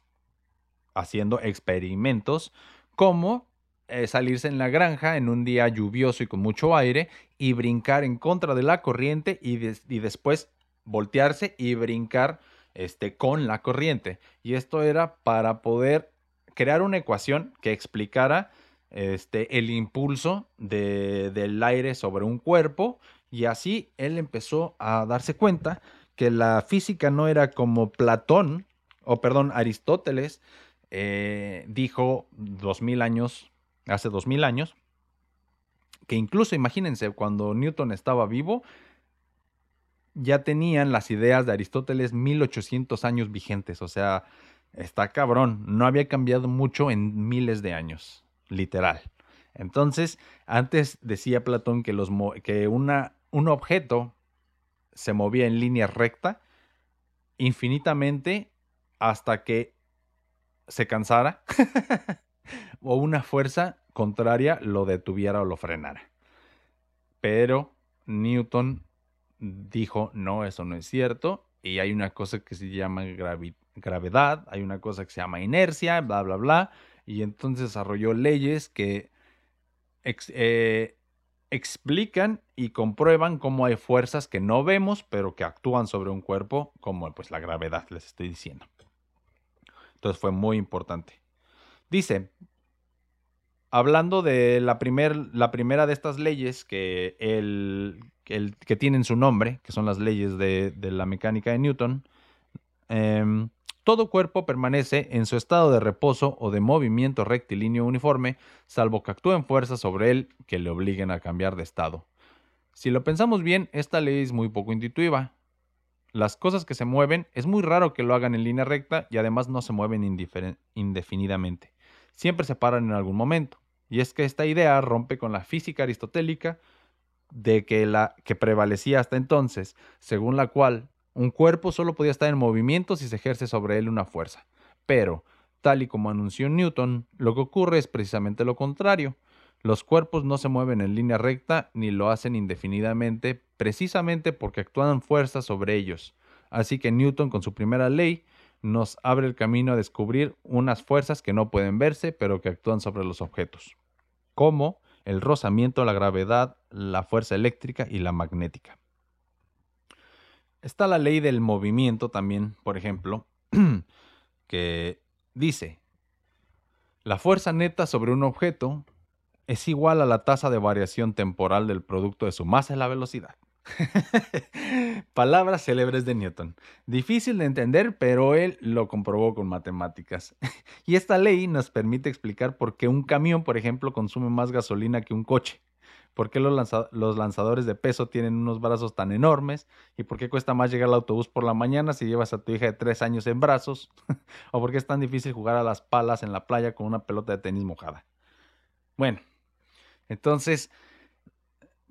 haciendo experimentos como eh, salirse en la granja en un día lluvioso y con mucho aire y brincar en contra de la corriente y, después voltearse y brincar este, con la corriente. Y esto era para poder crear una ecuación que explicara este, el impulso del aire sobre un cuerpo y así él empezó a darse cuenta que la física no era como Platón, o perdón, Aristóteles, eh, dijo dos mil años, hace dos mil años, que incluso imagínense, cuando Newton estaba vivo, ya tenían las ideas de Aristóteles 1800 años vigentes, o sea, está cabrón, no había cambiado mucho en miles de años, literal. Entonces, antes decía Platón que, los, que una, un objeto se movía en línea recta infinitamente hasta que se cansara o una fuerza contraria lo detuviera o lo frenara. Pero Newton dijo, no, eso no es cierto, y hay una cosa que se llama gravedad, hay una cosa que se llama inercia, bla, bla, bla, y entonces desarrolló leyes que eh, explican y comprueban cómo hay fuerzas que no vemos, pero que actúan sobre un cuerpo, como pues la gravedad, les estoy diciendo. Entonces fue muy importante. Dice, hablando de la, la primera de estas leyes que, el, que tienen su nombre, que son las leyes de, la mecánica de Newton, em, todo cuerpo permanece en su estado de reposo o de movimiento rectilíneo uniforme, salvo que actúen fuerzas sobre él que le obliguen a cambiar de estado. Si lo pensamos bien, esta ley es muy poco intuitiva. Las cosas que se mueven es muy raro que lo hagan en línea recta y además no se mueven indefinidamente. Siempre se paran en algún momento. Y es que esta idea rompe con la física aristotélica de que la que prevalecía hasta entonces, según la cual un cuerpo solo podía estar en movimiento si se ejerce sobre él una fuerza. Pero, tal y como anunció Newton, lo que ocurre es precisamente lo contrario. Los cuerpos no se mueven en línea recta ni lo hacen indefinidamente, precisamente porque actúan fuerzas sobre ellos. Así que Newton, con su primera ley, nos abre el camino a descubrir unas fuerzas que no pueden verse, pero que actúan sobre los objetos, como el rozamiento, la gravedad, la fuerza eléctrica y la magnética. Está la ley del movimiento también, por ejemplo, que dice, la fuerza neta sobre un objeto es igual a la tasa de variación temporal del producto de su masa y la velocidad. Palabras célebres de Newton. Difícil de entender, pero él lo comprobó con matemáticas. y esta ley nos permite explicar por qué un camión, por ejemplo, consume más gasolina que un coche. ¿Por qué los, lanzadores de peso tienen unos brazos tan enormes? ¿Y por qué cuesta más llegar al autobús por la mañana si llevas a tu hija de tres años en brazos? ¿O por qué es tan difícil jugar a las palas en la playa con una pelota de tenis mojada? Bueno, entonces,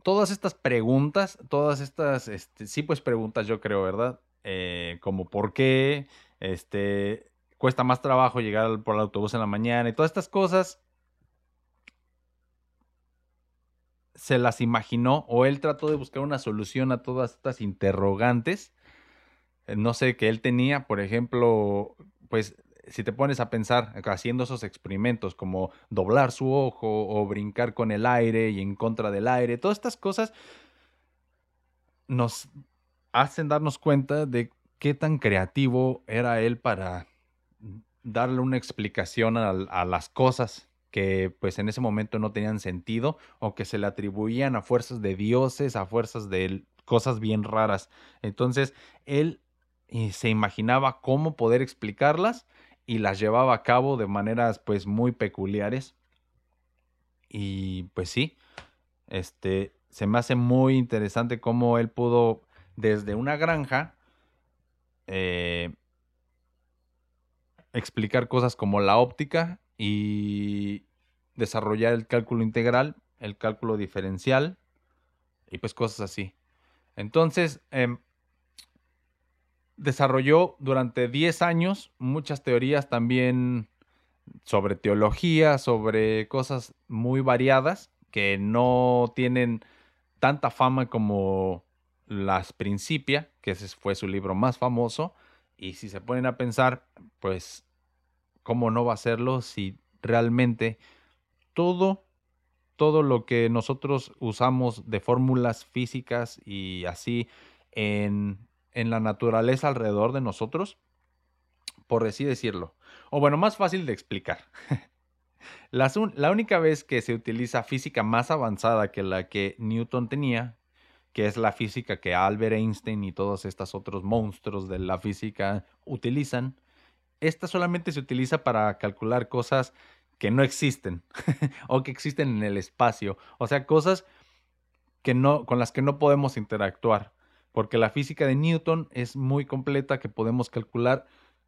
todas estas preguntas, todas estas, este, sí, pues preguntas yo creo, ¿verdad? Eh, como por qué, este, cuesta más trabajo llegar por el autobús en la mañana y todas estas cosas, se las imaginó o él trató de buscar una solución a todas estas interrogantes. Eh, no sé, que él tenía, por ejemplo, pues si te pones a pensar haciendo esos experimentos como doblar su ojo o brincar con el aire y en contra del aire, todas estas cosas nos hacen darnos cuenta de qué tan creativo era él para darle una explicación a, a las cosas que pues en ese momento no tenían sentido o que se le atribuían a fuerzas de dioses, a fuerzas de cosas bien raras. Entonces, él eh, se imaginaba cómo poder explicarlas y las llevaba a cabo de maneras pues muy peculiares. Y pues sí, este, se me hace muy interesante cómo él pudo desde una granja eh, explicar cosas como la óptica y desarrollar el cálculo integral, el cálculo diferencial y pues cosas así. Entonces, em, desarrolló durante 10 años muchas teorías también sobre teología, sobre cosas muy variadas que no tienen tanta fama como las Principia, que ese fue su libro más famoso. Y si se ponen a pensar, pues, ¿cómo no va a serlo si realmente todo, todo lo que nosotros usamos de fórmulas físicas y así en en la naturaleza alrededor de nosotros, por así decirlo. O bueno, más fácil de explicar. la, la única vez que se utiliza física más avanzada que la que Newton tenía, que es la física que Albert Einstein y todos estos otros monstruos de la física utilizan, esta solamente se utiliza para calcular cosas que no existen o que existen en el espacio, o sea, cosas que no con las que no podemos interactuar porque la física de Newton es muy completa que podemos calcular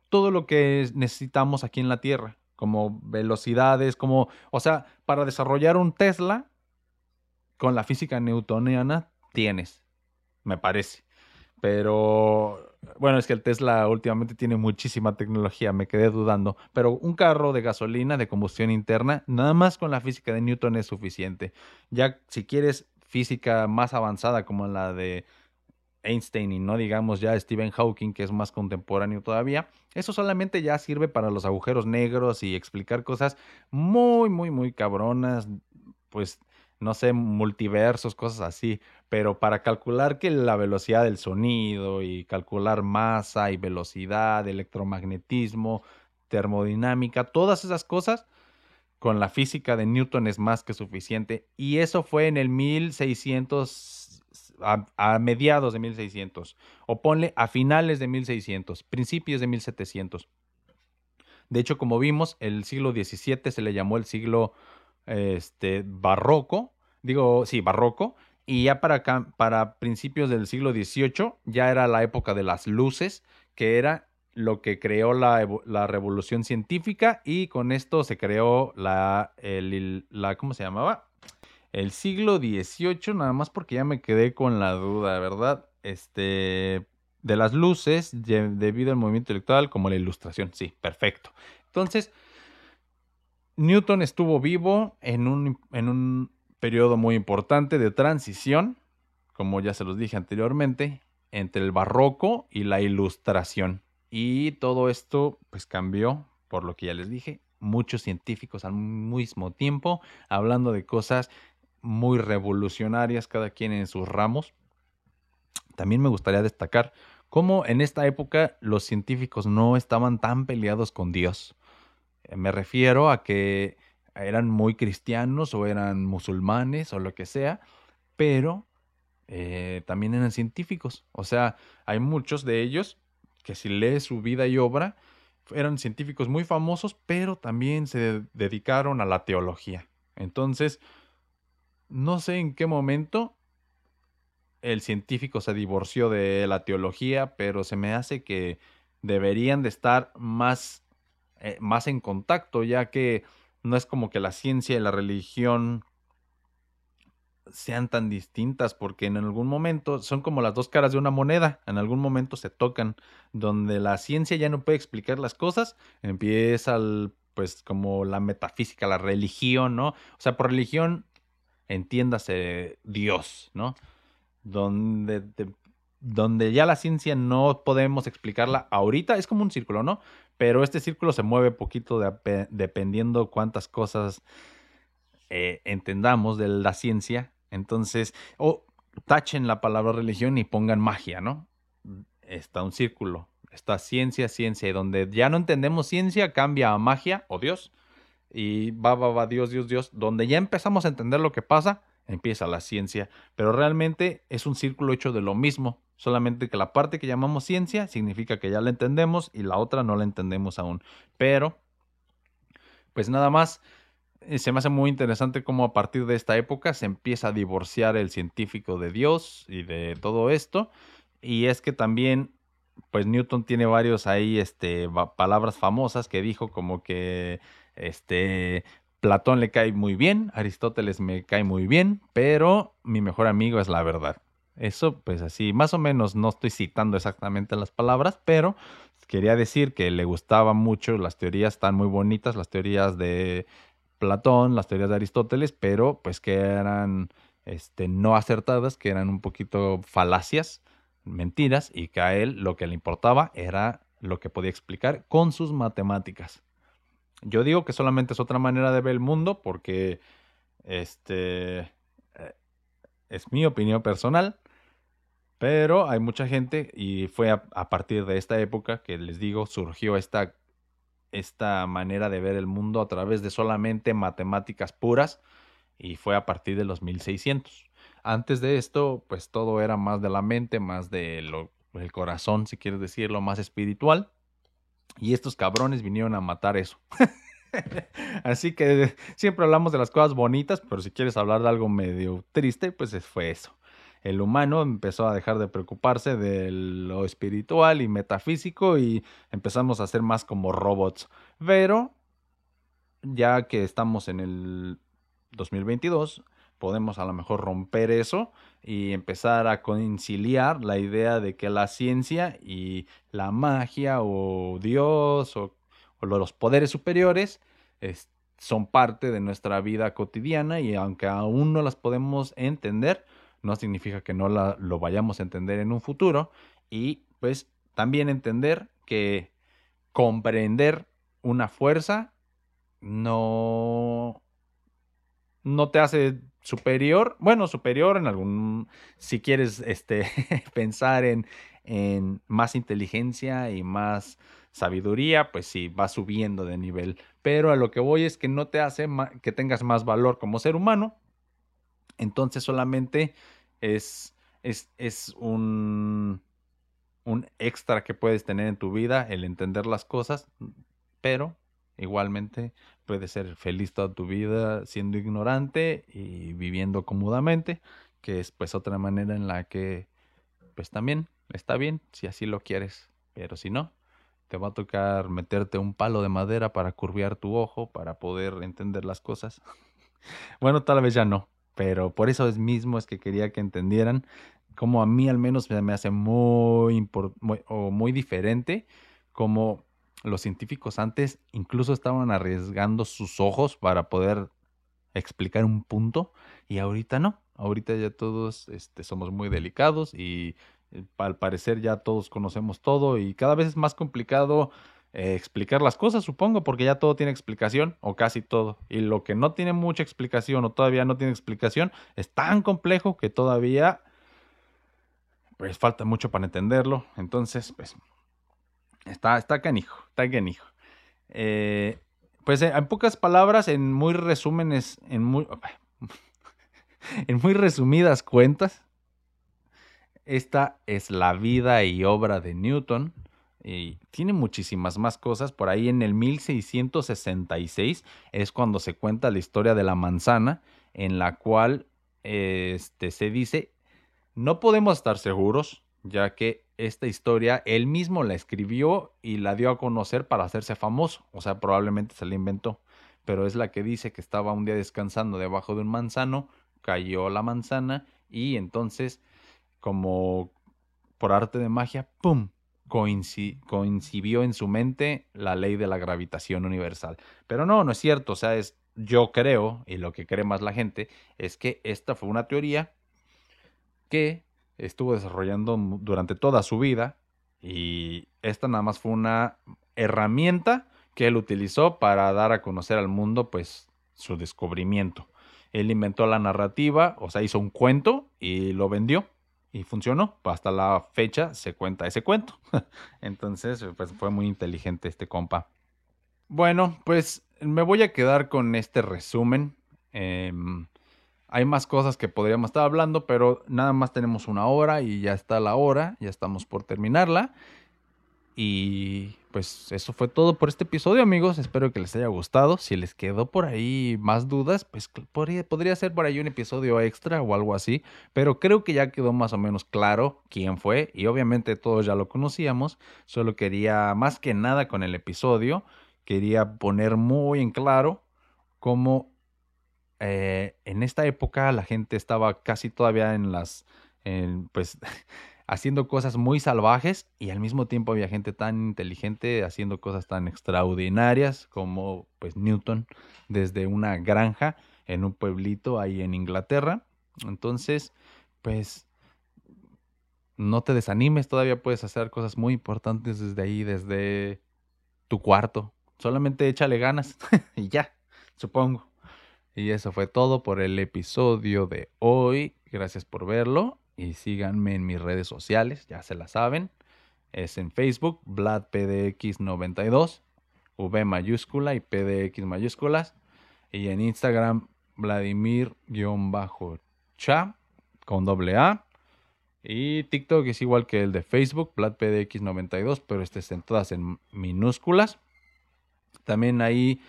todo lo que necesitamos aquí en la Tierra, como velocidades, como, o sea, para desarrollar un Tesla con la física newtoniana tienes, me parece. Pero bueno, es que el Tesla últimamente tiene muchísima tecnología, me quedé dudando. Pero un carro de gasolina de combustión interna, nada más con la física de Newton es suficiente. Ya si quieres física más avanzada como la de Einstein y no digamos ya Stephen Hawking, que es más contemporáneo todavía, eso solamente ya sirve para los agujeros negros y explicar cosas muy, muy, muy cabronas, pues no sé, multiversos, cosas así, pero para calcular que la velocidad del sonido y calcular masa y velocidad, electromagnetismo, termodinámica, todas esas cosas, con la física de Newton es más que suficiente. Y eso fue en el 1600 a, mediados de 1600, o ponle a finales de 1600, principios de 1700. De hecho, como vimos, el siglo XVII se le llamó el siglo este, barroco, digo, sí, barroco, Y ya para, para principios del siglo XVIII ya era la época de las luces, que era lo que creó la, la revolución científica y con esto se creó la, la, ¿cómo se llamaba? El siglo XVIII, nada más porque ya me quedé con la duda, ¿verdad? Este, de las luces debido al movimiento intelectual como la ilustración. Sí, perfecto. Entonces, Newton estuvo vivo en un, en un periodo muy importante de transición, como ya se los dije anteriormente, entre el barroco y la ilustración. Y todo esto pues cambió, por lo que ya les dije, muchos científicos al mismo tiempo, hablando de cosas muy revolucionarias, cada quien en sus ramos. También me gustaría destacar cómo en esta época los científicos no estaban tan peleados con Dios. Me refiero a que eran muy cristianos o eran musulmanes o lo que sea, pero eh, también eran científicos. O sea, hay muchos de ellos que si lees su vida y obra, eran científicos muy famosos, pero también se dedicaron a la teología. Entonces, no sé en qué momento el científico se divorció de la teología, pero se me hace que deberían de estar más, eh, más en contacto, ya que no es como que la ciencia y la religión sean tan distintas porque en algún momento son como las dos caras de una moneda, en algún momento se tocan, donde la ciencia ya no puede explicar las cosas, empieza pues como la metafísica, la religión, ¿no? O sea, por religión entiéndase Dios, ¿no? Donde, donde ya la ciencia no podemos explicarla ahorita, es como un círculo, ¿no? Pero este círculo se mueve poquito dependiendo cuántas cosas eh, entendamos de la ciencia. Entonces, o tachen la palabra religión y pongan magia, ¿no? Está un círculo. Está ciencia, ciencia. Y donde ya no entendemos ciencia, cambia a magia o Dios. Y va, va, va, Dios, Dios, Dios. Donde ya empezamos a entender lo que pasa, empieza la ciencia. Pero realmente es un círculo hecho de lo mismo. Solamente que la parte que llamamos ciencia significa que ya la entendemos y la otra no la entendemos aún. Pero, pues nada más eh, se me hace muy interesante cómo a partir de esta época se empieza a divorciar el científico de Dios y de todo esto. Y es que también, pues Newton tiene varios ahí, este, palabras famosas que dijo como que, este, Platón le cae muy bien, Aristóteles me cae muy bien, pero mi mejor amigo es la verdad. Eso, pues así, más o menos, no estoy citando exactamente las palabras, pero quería decir que le gustaba mucho, las teorías están muy bonitas, las teorías de Platón, las teorías de Aristóteles, pero pues que eran este, no acertadas, que eran un poquito falacias, mentiras, y que a él lo que le importaba era lo que podía explicar con sus matemáticas. Yo digo que solamente es otra manera de ver el mundo porque este eh, es mi opinión personal, pero hay mucha gente y fue a, partir de esta época que les digo surgió esta esta manera de ver el mundo a través de solamente matemáticas puras y fue a partir de los 1600. Antes de esto, pues todo era más de la mente, más del el corazón, si quieres decirlo, más espiritual. Y estos cabrones vinieron a matar eso. Así que siempre hablamos de las cosas bonitas, pero si quieres hablar de algo medio triste, pues fue eso el humano empezó a dejar de preocuparse de lo espiritual y metafísico y empezamos a ser más como robots. Pero ya que estamos en el 2022, podemos a lo mejor romper eso y empezar a conciliar la idea de que la ciencia y la magia o Dios o, los poderes superiores son parte de nuestra vida cotidiana y aunque aún no las podemos entender, no significa que no lo vayamos a entender en un futuro y pues también entender que comprender una fuerza no no te hace superior, bueno, superior en algún si quieres este pensar en en más inteligencia y más sabiduría, pues sí, va subiendo de nivel. Pero a lo que voy es que no te hace que tengas más valor como ser humano, entonces solamente es, es, un, un extra que puedes tener en tu vida, el entender las cosas, pero igualmente puedes ser feliz toda tu vida siendo ignorante y viviendo cómodamente, que es pues otra manera en la que pues también está bien si así lo quieres, pero si no, te va a tocar meterte un palo de madera para curviar tu ojo para poder entender las cosas. bueno, tal vez ya no, pero por eso es mismo es que quería que entendieran como a mí al menos me hace muy, muy, o muy diferente como los científicos antes incluso estaban arriesgando sus ojos para poder explicar un punto y ahorita no. Ahorita ya todos este, somos muy delicados y eh, al parecer ya todos conocemos todo y cada vez es más complicado eh, explicar las cosas, supongo, porque ya todo tiene explicación o casi todo. Y lo que no tiene mucha explicación o todavía no tiene explicación es tan complejo que todavía pues falta mucho para entenderlo. Entonces, pues está, está canijo, está canijo. Eh, pues en pocas palabras, en muy resúmenes, en muy, en muy resumidas cuentas, esta es la vida y obra de Newton. Y tiene muchísimas más cosas. Por ahí en el 1666 es cuando se cuenta la historia de la manzana, en la cual este, se dice, no podemos estar seguros, ya que esta historia él mismo la escribió y la dio a conocer para hacerse famoso, o sea, probablemente se la inventó, pero es la que dice que estaba un día descansando debajo de un manzano, cayó la manzana y entonces, como por arte de magia, ¡pum! coincidió en su mente la ley de la gravitación universal. Pero no, no es cierto, o sea, es yo creo, y lo que cree más la gente, es que esta fue una teoría que estuvo desarrollando durante toda su vida y esta nada más fue una herramienta que él utilizó para dar a conocer al mundo pues su descubrimiento. Él inventó la narrativa, o sea, hizo un cuento y lo vendió y funcionó. Hasta la fecha se cuenta ese cuento. Entonces, pues fue muy inteligente este compa. Bueno, pues me voy a quedar con este resumen. Em, hay más cosas que podríamos estar hablando, pero nada más tenemos una hora y ya está la hora, ya estamos por terminarla. Y pues eso fue todo por este episodio, amigos. Espero que les haya gustado. Si les quedó por ahí más dudas, pues podría, podría ser por ahí un episodio extra o algo así. Pero creo que ya quedó más o menos claro quién fue. Y obviamente todos ya lo conocíamos. Solo quería, más que nada con el episodio, quería poner muy en claro cómo eh, en esta época la gente estaba casi todavía en las, pues, haciendo cosas muy salvajes y al mismo tiempo había gente tan inteligente haciendo cosas tan extraordinarias como, pues, Newton desde una granja en un pueblito ahí en Inglaterra. Entonces, pues, no te desanimes, todavía puedes hacer cosas muy importantes desde ahí, desde tu cuarto. Solamente échale ganas y ya, supongo. Y eso fue todo por el episodio de hoy. Gracias por verlo y síganme en mis redes sociales, ya se la saben. Es en Facebook, VladPDX92, V mayúscula y PDX mayúsculas. Y en Instagram, Vladimir-cha con doble A. Y TikTok es igual que el de Facebook, VladPDX92, pero este es en todas en minúsculas. También ahí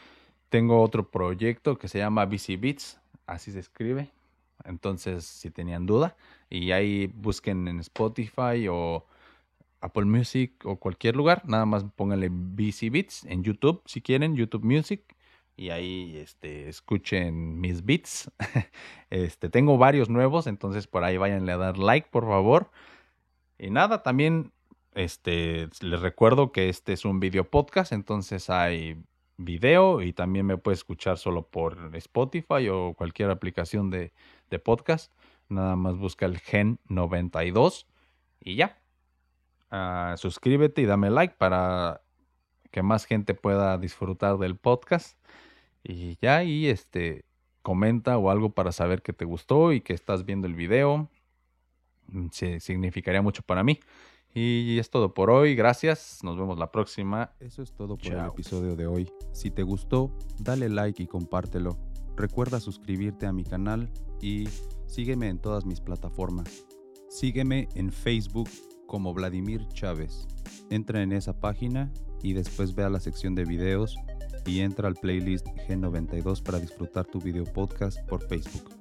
tengo otro proyecto que se llama BC Beats, así se escribe. Entonces, si tenían duda, y ahí busquen en Spotify o Apple Music o cualquier lugar, nada más pónganle BC Beats en YouTube si quieren, YouTube Music y ahí este, escuchen mis beats. este, tengo varios nuevos, entonces por ahí váyanle a dar like, por favor. Y nada, también este, les recuerdo que este es un video podcast, entonces hay video y también me puede escuchar solo por Spotify o cualquier aplicación de, podcast. Nada más busca el Gen 92 y ya. Ah, suscríbete y dame like para que más gente pueda disfrutar del podcast. Y ya, y este, comenta o algo para saber que te gustó y que estás viendo el video. Mm, significaría mucho para mí. Y es todo por hoy, gracias, nos vemos la próxima. Eso es todo por el episodio de hoy. Si te gustó, dale like y compártelo. Recuerda suscribirte a mi canal y sígueme en todas mis plataformas. Sígueme en Facebook como Vladimir Chávez. Entra en esa página y después ve a la sección de videos y entra al playlist G92 para disfrutar tu video podcast por Facebook.